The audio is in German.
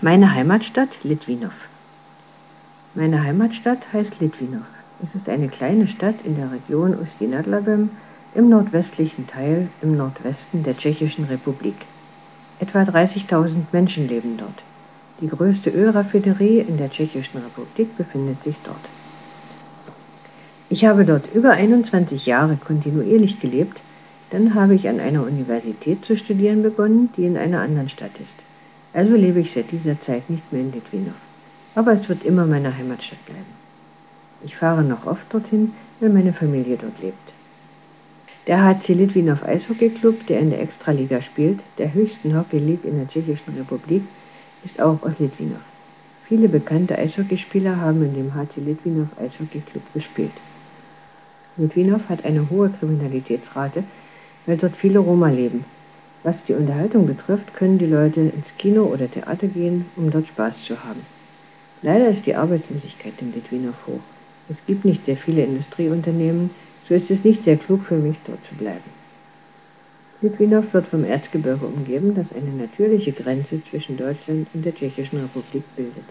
Meine Heimatstadt Litwinow. Meine Heimatstadt heißt Litwinow. Es ist eine kleine Stadt in der Region Ustinadlabem im nordwestlichen Teil im Nordwesten der Tschechischen Republik. Etwa 30.000 Menschen leben dort. Die größte Ölraffinerie in der Tschechischen Republik befindet sich dort. Ich habe dort über 21 Jahre kontinuierlich gelebt, dann habe ich an einer Universität zu studieren begonnen, die in einer anderen Stadt ist. Also lebe ich seit dieser Zeit nicht mehr in Litwinow. Aber es wird immer meine Heimatstadt bleiben. Ich fahre noch oft dorthin, weil meine Familie dort lebt. Der HC Litwinow Eishockey Club, der in der Extraliga spielt, der höchsten Hockey League in der Tschechischen Republik, ist auch aus Litwinow. Viele bekannte Eishockeyspieler haben in dem HC Litwinow Eishockey Club gespielt. Litwinow hat eine hohe Kriminalitätsrate, weil dort viele Roma leben. Was die Unterhaltung betrifft, können die Leute ins Kino oder Theater gehen, um dort Spaß zu haben. Leider ist die Arbeitslosigkeit in Litwinow hoch. Es gibt nicht sehr viele Industrieunternehmen, so ist es nicht sehr klug für mich, dort zu bleiben. Litwinow wird vom Erzgebirge umgeben, das eine natürliche Grenze zwischen Deutschland und der Tschechischen Republik bildet.